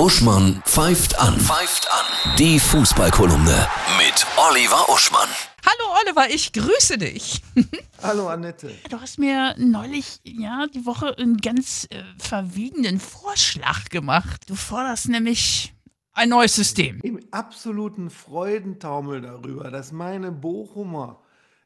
Uschmann pfeift an. Pfeift an. Die Fußballkolumne mit Oliver Uschmann. Hallo Oliver, ich grüße dich. Hallo Annette. Du hast mir neulich, ja, die Woche einen ganz äh, verwiegenen Vorschlag gemacht. Du forderst nämlich ein neues System. Im absoluten Freudentaumel darüber, dass meine Bochumer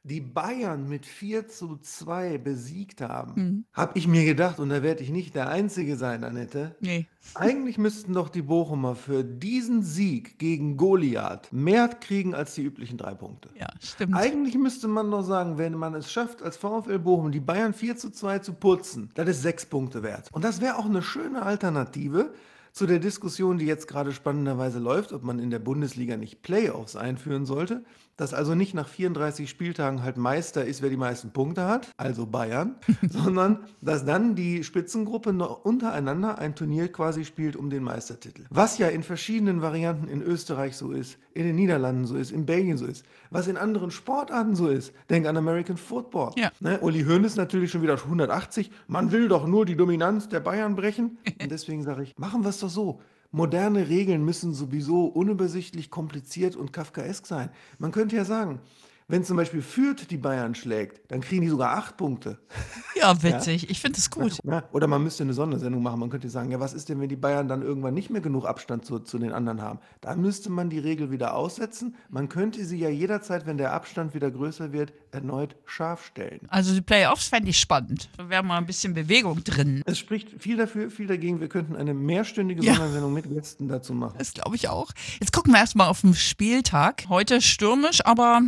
die Bayern mit 4 zu 2 besiegt haben, Mhm. habe ich mir gedacht, und da werde ich nicht der Einzige sein, Annette, Nee. eigentlich müssten doch die Bochumer für diesen Sieg gegen Goliath mehr kriegen als die üblichen drei Punkte. Ja, stimmt. Eigentlich müsste man doch sagen, wenn man es schafft, als VfL Bochum die Bayern 4 zu 2 zu putzen, das ist sechs Punkte wert. Und das wäre auch eine schöne Alternative zu der Diskussion, die jetzt gerade spannenderweise läuft, ob man in der Bundesliga nicht Playoffs einführen sollte, dass also nicht nach 34 Spieltagen halt Meister ist, wer die meisten Punkte hat, also Bayern, sondern dass dann die Spitzengruppe noch untereinander ein Turnier quasi spielt um den Meistertitel. Was ja in verschiedenen Varianten in Österreich so ist, in den Niederlanden so ist, in Belgien so ist, was in anderen Sportarten so ist. Denk an American Football. Ja. Ne? Uli Hoeneß natürlich schon wieder auf 180. Man will doch nur die Dominanz der Bayern brechen. Und deswegen sage ich, machen wir es doch so. Moderne Regeln müssen sowieso unübersichtlich, kompliziert und kafkaesk sein. Man könnte ja sagen, wenn zum Beispiel Fürth die Bayern schlägt, dann kriegen die sogar acht Punkte. Ja, witzig. Ich finde es gut. Ja, oder man müsste eine Sondersendung machen. Man könnte sagen, ja, was ist denn, wenn die Bayern dann irgendwann nicht mehr genug Abstand zu, zu den anderen haben? Dann müsste man die Regel wieder aussetzen. Man könnte sie ja jederzeit, wenn der Abstand wieder größer wird, erneut scharf stellen. Also die Playoffs fände ich spannend. Da wäre mal ein bisschen Bewegung drin. Es spricht viel dafür, viel dagegen. Wir könnten eine mehrstündige Ja. Sondersendung mit Gästen dazu machen. Das glaube ich auch. Jetzt gucken wir erstmal auf den Spieltag. Heute stürmisch, aber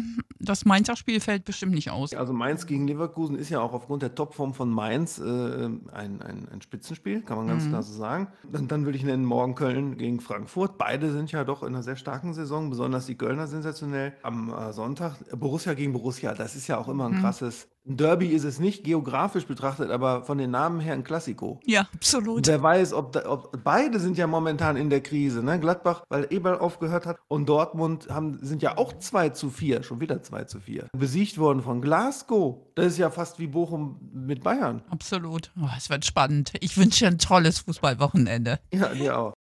das Mainzer Spiel fällt bestimmt nicht aus. Also Mainz gegen Leverkusen ist ja auch aufgrund der Topform von Mainz äh, ein, ein, ein Spitzenspiel, kann man ganz klar so sagen. Dann, dann würde ich nennen morgen Köln gegen Frankfurt. Beide sind ja doch in einer sehr starken Saison, besonders die Kölner sensationell. Am äh, Sonntag Borussia gegen Borussia, das ist ja auch immer ein krasses. Ein Derby ist es nicht, geografisch betrachtet, aber von den Namen her ein Klassiko. Ja, absolut. Wer weiß, ob, da, ob beide sind ja momentan in der Krise. Ne? Gladbach, weil Eberl aufgehört hat und Dortmund haben, sind ja auch 2 zu 4, schon wieder 2 zu 4. Besiegt worden von Glasgow. Das ist ja fast wie Bochum mit Bayern. Absolut. Oh, es wird spannend. Ich wünsche dir ein tolles Fußballwochenende. Ja, dir auch.